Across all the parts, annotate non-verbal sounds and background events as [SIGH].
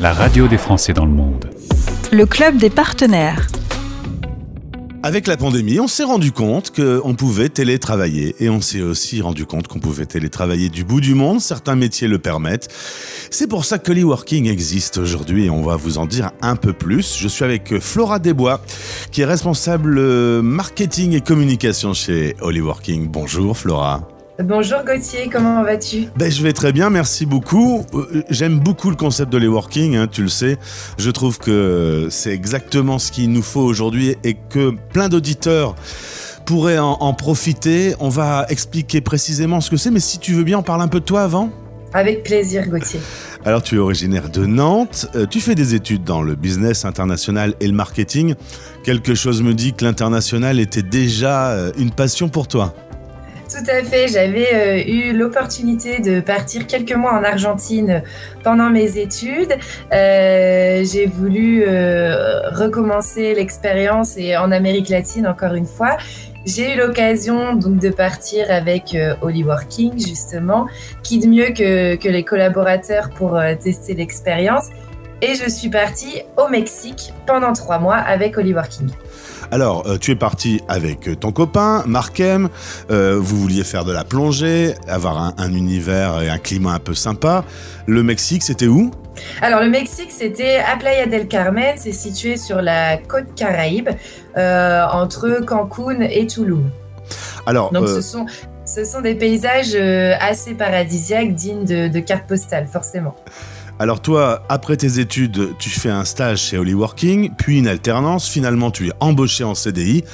la radio des Français dans le monde. Le club des partenaires. Avec la pandémie, on s'est rendu compte qu'on pouvait télétravailler et on s'est aussi rendu compte qu'on pouvait télétravailler du bout du monde. Certains métiers le permettent. C'est pour ça que l'e-working existe aujourd'hui et on va vous en dire un peu plus. Je suis avec Flora Desbois, qui est responsable marketing et communication chez Working. Bonjour Flora. Bonjour Gauthier, comment vas-tu? Ben, Je vais très bien, merci beaucoup. Euh, j'aime beaucoup le concept de l'e-working, hein, tu le sais. Je trouve que c'est exactement ce qu'il nous faut aujourd'hui et que plein d'auditeurs pourraient en, profiter. On va expliquer précisément ce que c'est, mais si tu veux bien, on parle un peu de toi avant Avec plaisir Gauthier. Alors tu es originaire de Nantes, euh, tu fais des études dans le business international et le marketing. Quelque chose me dit que l'international était déjà euh, une passion pour toi. Tout à fait. J'avais euh, eu l'opportunité de partir quelques mois en Argentine pendant mes études. Euh, j'ai voulu euh, recommencer l'expérience et en Amérique latine encore une fois. J'ai eu l'occasion donc de partir avec Holly Working justement, qui de mieux que, que les collaborateurs pour tester l'expérience. Et je suis partie au Mexique pendant trois mois avec Holly Working. Alors, euh, tu es parti avec euh, ton copain, Markem. Euh, vous vouliez faire de la plongée, avoir un, univers et un climat un peu sympa. Le Mexique, c'était où? Alors le Mexique, c'était à Playa del Carmen, c'est situé sur la côte caraïbe, entre Cancun et Tulum. Alors, donc ce sont ce sont des paysages assez paradisiaques, dignes de, de cartes postales, forcément. Alors toi, après tes études, tu fais un stage chez Holly Working, puis une alternance, finalement tu es embauché en CDI,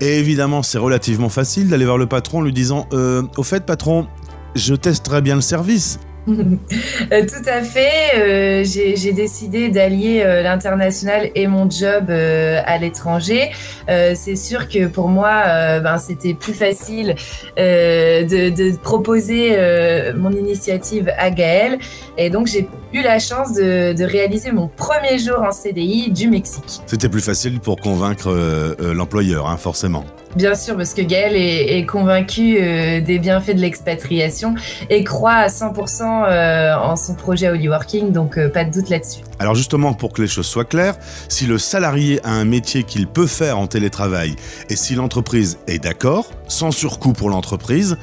et évidemment c'est relativement facile d'aller voir le patron en lui disant euh, Au fait patron, je testerai bien le service, tout à fait. Euh, j'ai décidé d'allier euh, l'international et mon job à l'étranger. c'est sûr que pour moi, ben, c'était plus facile de, proposer mon initiative à Gaël. Et donc, j'ai eu la chance de, de, réaliser mon premier jour en CDI du Mexique. C'était plus facile pour convaincre l'employeur, hein, forcément. Bien sûr, parce que Gaël est, convaincu euh, des bienfaits de l'expatriation et croit à 100% euh, en son projet Holy Working, donc euh, pas de doute là-dessus. Alors justement, pour que les choses soient claires, si le salarié a un métier qu'il peut faire en télétravail et si l'entreprise est d'accord, sans surcoût pour l'entreprise,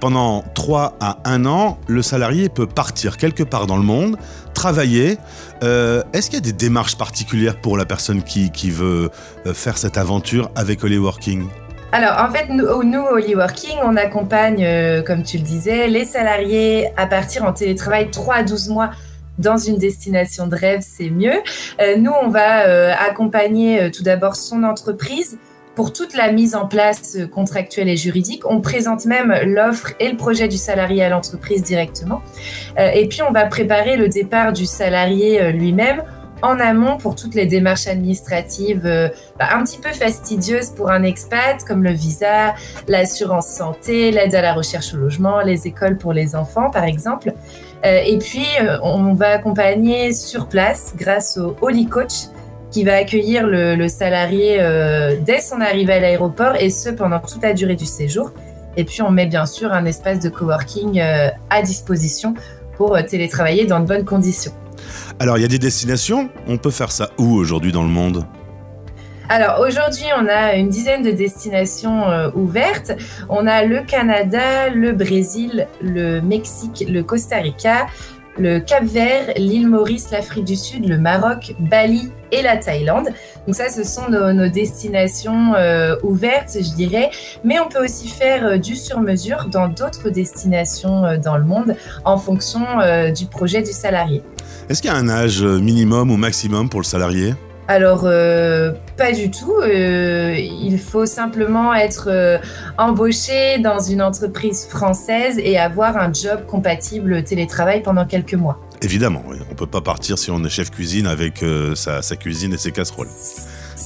pendant 3 à 1 an, le salarié peut partir quelque part dans le monde, travailler. Est-ce qu'il y a des démarches particulières pour la personne qui, qui veut faire cette aventure avec Holy Working? Alors, en fait, nous, nous au Working, on accompagne, euh, comme tu le disais, les salariés à partir en télétravail 3 à 12 mois dans une destination de rêve, c'est mieux. Euh, nous, on va euh, accompagner tout d'abord son entreprise pour toute la mise en place contractuelle et juridique. On présente même l'offre et le projet du salarié à l'entreprise directement. et puis, on va préparer le départ du salarié lui-même en amont pour toutes les démarches administratives euh, bah, un petit peu fastidieuses pour un expat, comme le visa, l'assurance santé, l'aide à la recherche au logement, les écoles pour les enfants, par exemple. Euh, et puis, euh, on va accompagner sur place grâce au Holy Coach qui va accueillir le, salarié dès son arrivée à l'aéroport et ce pendant toute la durée du séjour. Et puis, on met bien sûr un espace de coworking à disposition pour télétravailler dans de bonnes conditions. Alors, il y a des destinations. On peut faire ça où aujourd'hui dans le monde? Alors aujourd'hui, on a une dizaine de destinations euh, ouvertes. On a le Canada, le Brésil, le Mexique, le Costa Rica, le Cap Vert, l'île Maurice, l'Afrique du Sud, le Maroc, Bali et la Thaïlande. Donc ça, ce sont nos, destinations euh, ouvertes, je dirais. Mais on peut aussi faire euh, du sur-mesure dans d'autres destinations dans le monde en fonction du projet du salarié. Est-ce qu'il y a un âge minimum ou maximum pour le salarié? Alors, euh, pas du tout. Euh, il faut simplement être euh, embauché dans une entreprise française et avoir un job compatible télétravail pendant quelques mois. Évidemment, on ne peut pas partir si on est chef cuisine avec sa, sa cuisine et ses casseroles.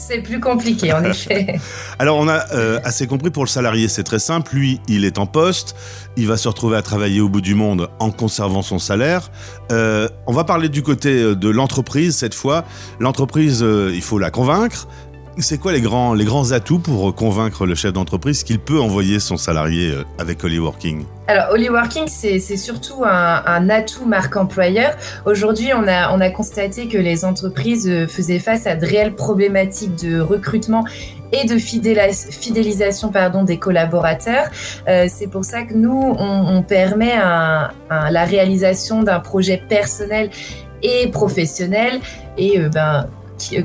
C'est plus compliqué, en effet. [LAUGHS] Alors, on a euh, assez compris pour le salarié, c'est très simple. Lui, il est en poste, il va se retrouver à travailler au bout du monde en conservant son salaire. Euh, on va parler du côté euh, de l'entreprise cette fois. L'entreprise, il faut la convaincre. C'est quoi les grands, les grands atouts pour convaincre le chef d'entreprise qu'il peut envoyer son salarié euh, avec Working? Alors, Working, c'est surtout un, atout marque employeur. Aujourd'hui, on a, on a constaté que les entreprises euh, faisaient face à de réelles problématiques de recrutement et de fidélisation pardon, des collaborateurs. Euh, c'est pour ça que nous, on, permet la réalisation d'un projet personnel et professionnel. Et ben,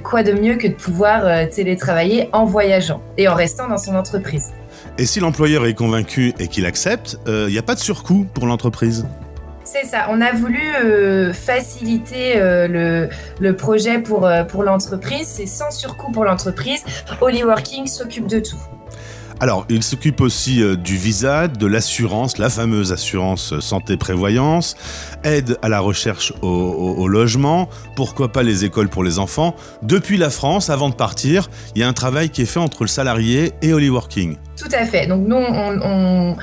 quoi de mieux que de pouvoir euh, télétravailler en voyageant et en restant dans son entreprise. Et si l'employeur est convaincu et qu'il accepte, il euh, n'y a pas de surcoût pour l'entreprise? C'est ça, on a voulu euh, faciliter le, le, projet pour, pour l'entreprise, c'est sans surcoût pour l'entreprise. Working s'occupe de tout. Alors, il s'occupe aussi euh, du visa, de l'assurance, la fameuse assurance santé-prévoyance, aide à la recherche au, logement, pourquoi pas les écoles pour les enfants. Depuis la France, avant de partir, il y a un travail qui est fait entre le salarié et Holly Working. Tout à fait. Donc nous, on,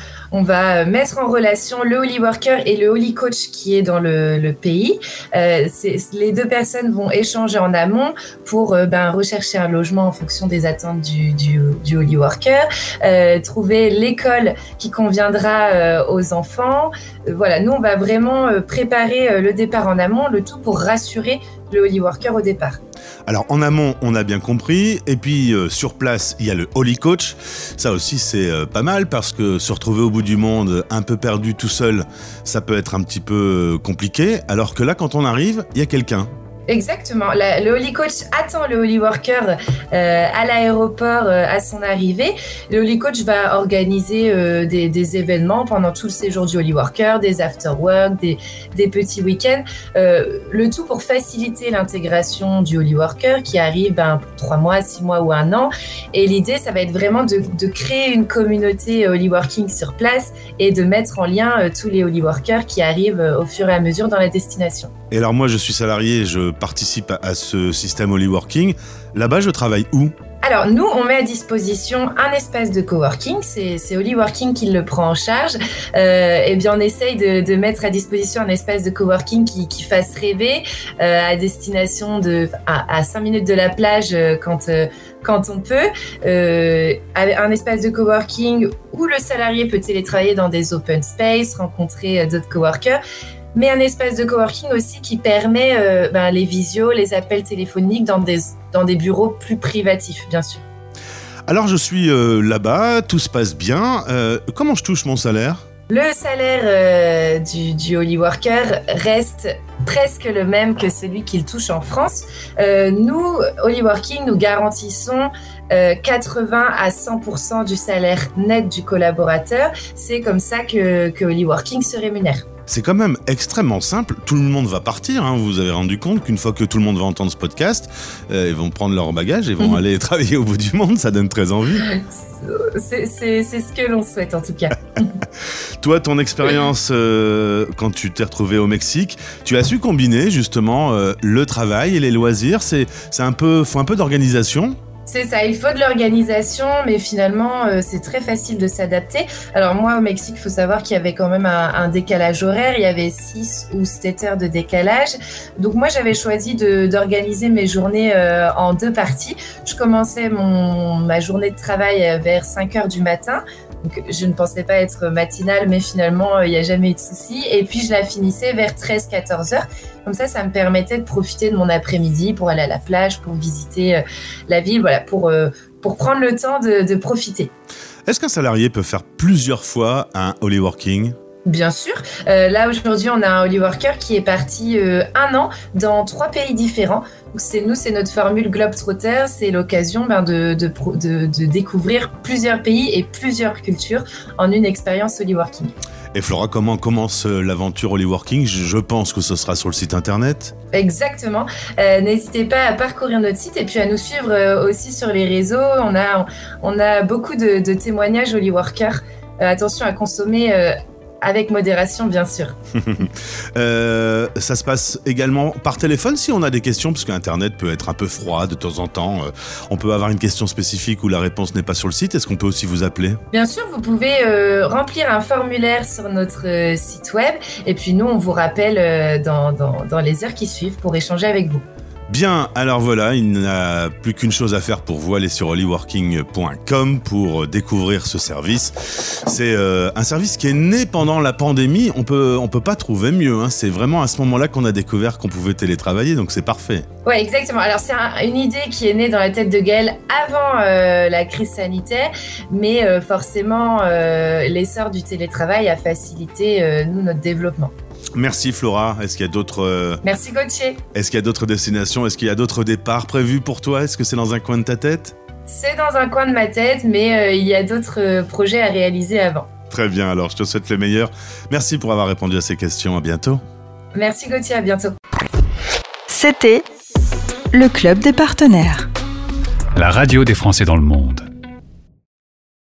va mettre en relation le Holy Worker et le Holy Coach qui est dans le, pays. Euh, les deux personnes vont échanger en amont pour euh, ben, rechercher un logement en fonction des attentes du, Holy Worker, euh, trouver l'école qui conviendra aux enfants. Voilà, nous, on va vraiment préparer le départ en amont, le tout pour rassurer le Holy Worker au départ. Alors en amont, on a bien compris, et puis euh, sur place, il y a le Holy Coach. Ça aussi, c'est euh, pas mal parce que se retrouver au bout du monde, un peu perdu tout seul, ça peut être un petit peu euh, compliqué. Alors que là, quand on arrive, il y a quelqu'un Exactement. le Holy Coach attend le Holy Worker euh, à l'aéroport euh, à son arrivée. Le Holy Coach va organiser euh, des, événements pendant tout le séjour du Holy Worker, des after-work, des, petits week-ends. Le tout pour faciliter l'intégration du Holy Worker qui arrive ben, pour trois mois, six mois ou un an. Et l'idée, ça va être vraiment de, de, créer une communauté Holy Working sur place et de mettre en lien tous les Holy Workers qui arrivent au fur et à mesure dans la destination. Et alors moi, je suis salarié, je participe à ce système Holy Working. Là-bas, je travaille où? Alors nous, on met à disposition un espace de coworking, c'est Holy Working qui le prend en charge. Euh, et bien on essaye de, mettre à disposition un espace de coworking qui, fasse rêver euh, à destination de à, à 5 minutes de la plage euh, quand euh, quand on peut, un espace de coworking où le salarié peut télétravailler dans des open space, rencontrer d'autres coworkers mais un espace de coworking aussi qui permet euh, ben, les visios, les appels téléphoniques dans des, dans des bureaux plus privatifs, bien sûr. Alors je suis euh, là-bas, tout se passe bien. Euh, comment je touche mon salaire? Le salaire du, du Holy Worker reste presque le même que celui qu'il touche en France. nous, Holy Working, nous garantissons 80 à 100% du salaire net du collaborateur. C'est comme ça que, que Holy Working se rémunère. C'est quand même extrêmement simple. Tout le monde va partir. Hein. Vous avez rendu compte qu'une fois que tout le monde va entendre ce podcast, euh, ils vont prendre leur bagage et vont mhm. aller [LAUGHS] travailler au bout du monde. Ça donne très envie. [LAUGHS] C'est ce que l'on souhaite en tout cas. [LAUGHS] Toi, ton expérience euh, quand tu t'es retrouvé au Mexique, tu as su combiner justement euh, le travail et les loisirs. C'est un peu, faut un peu d'organisation. C'est ça, il faut de l'organisation, mais finalement, euh, c'est très facile de s'adapter. Alors moi, au Mexique, il faut savoir qu'il y avait quand même un, décalage horaire, il y avait 6 ou 7 heures de décalage. Donc moi, j'avais choisi d'organiser mes journées euh, en deux parties. Je commençais mon, ma journée de travail euh, vers 5 heures du matin. Donc, je ne pensais pas être matinale, mais finalement, il n'y a jamais eu de souci. Et puis, je la finissais vers 13-14 heures. Comme ça, ça me permettait de profiter de mon après-midi pour aller à la plage, pour visiter la ville, voilà, pour, euh, pour prendre le temps de, profiter. Est-ce qu'un salarié peut faire plusieurs fois un Holy Working? Bien sûr. Euh, là, aujourd'hui, on a un Holy Worker qui est parti euh, un an dans trois pays différents. C'est nous, c'est notre formule Globetrotter. C'est l'occasion ben, de, de, de, de, découvrir plusieurs pays et plusieurs cultures en une expérience Holy Working. Et Flora, comment commence euh, l'aventure Holy Working? Je pense que ce sera sur le site internet. Exactement. Euh, n'hésitez pas à parcourir notre site et puis à nous suivre aussi sur les réseaux. On a, on a beaucoup de, de témoignages Holy Worker. attention à consommer avec modération, bien sûr. [LAUGHS] euh, ça se passe également par téléphone si on a des questions, parce qu'Internet peut être un peu froid de temps en temps. Euh, on peut avoir une question spécifique où la réponse n'est pas sur le site. Est-ce qu'on peut aussi vous appeler? Bien sûr, vous pouvez euh, remplir un formulaire sur notre site web. Et puis nous, on vous rappelle dans, dans, dans les heures qui suivent pour échanger avec vous. Bien, alors voilà, il n'a plus qu'une chose à faire pour vous, aller sur hollyworking.com pour découvrir ce service. C'est euh, un service qui est né pendant la pandémie, on peut, on peut pas trouver mieux, hein. c'est vraiment à ce moment-là qu'on a découvert qu'on pouvait télétravailler, donc c'est parfait. Ouais, exactement. Alors c'est une idée qui est née dans la tête de Gaël avant euh, la crise sanitaire, mais euh, forcément l'essor du télétravail a facilité nous notre développement. Merci Flora. Est-ce qu'il y a d'autres. Euh, Merci Gauthier. Est-ce qu'il y a d'autres destinations? Est-ce qu'il y a d'autres départs prévus pour toi? Est-ce que c'est dans un coin de ta tête? C'est dans un coin de ma tête, mais euh, il y a d'autres euh, projets à réaliser avant. Très bien, alors je te souhaite le meilleur. Merci pour avoir répondu à ces questions. À bientôt. Merci Gauthier, à bientôt. C'était le Club des partenaires. La radio des Français dans le monde.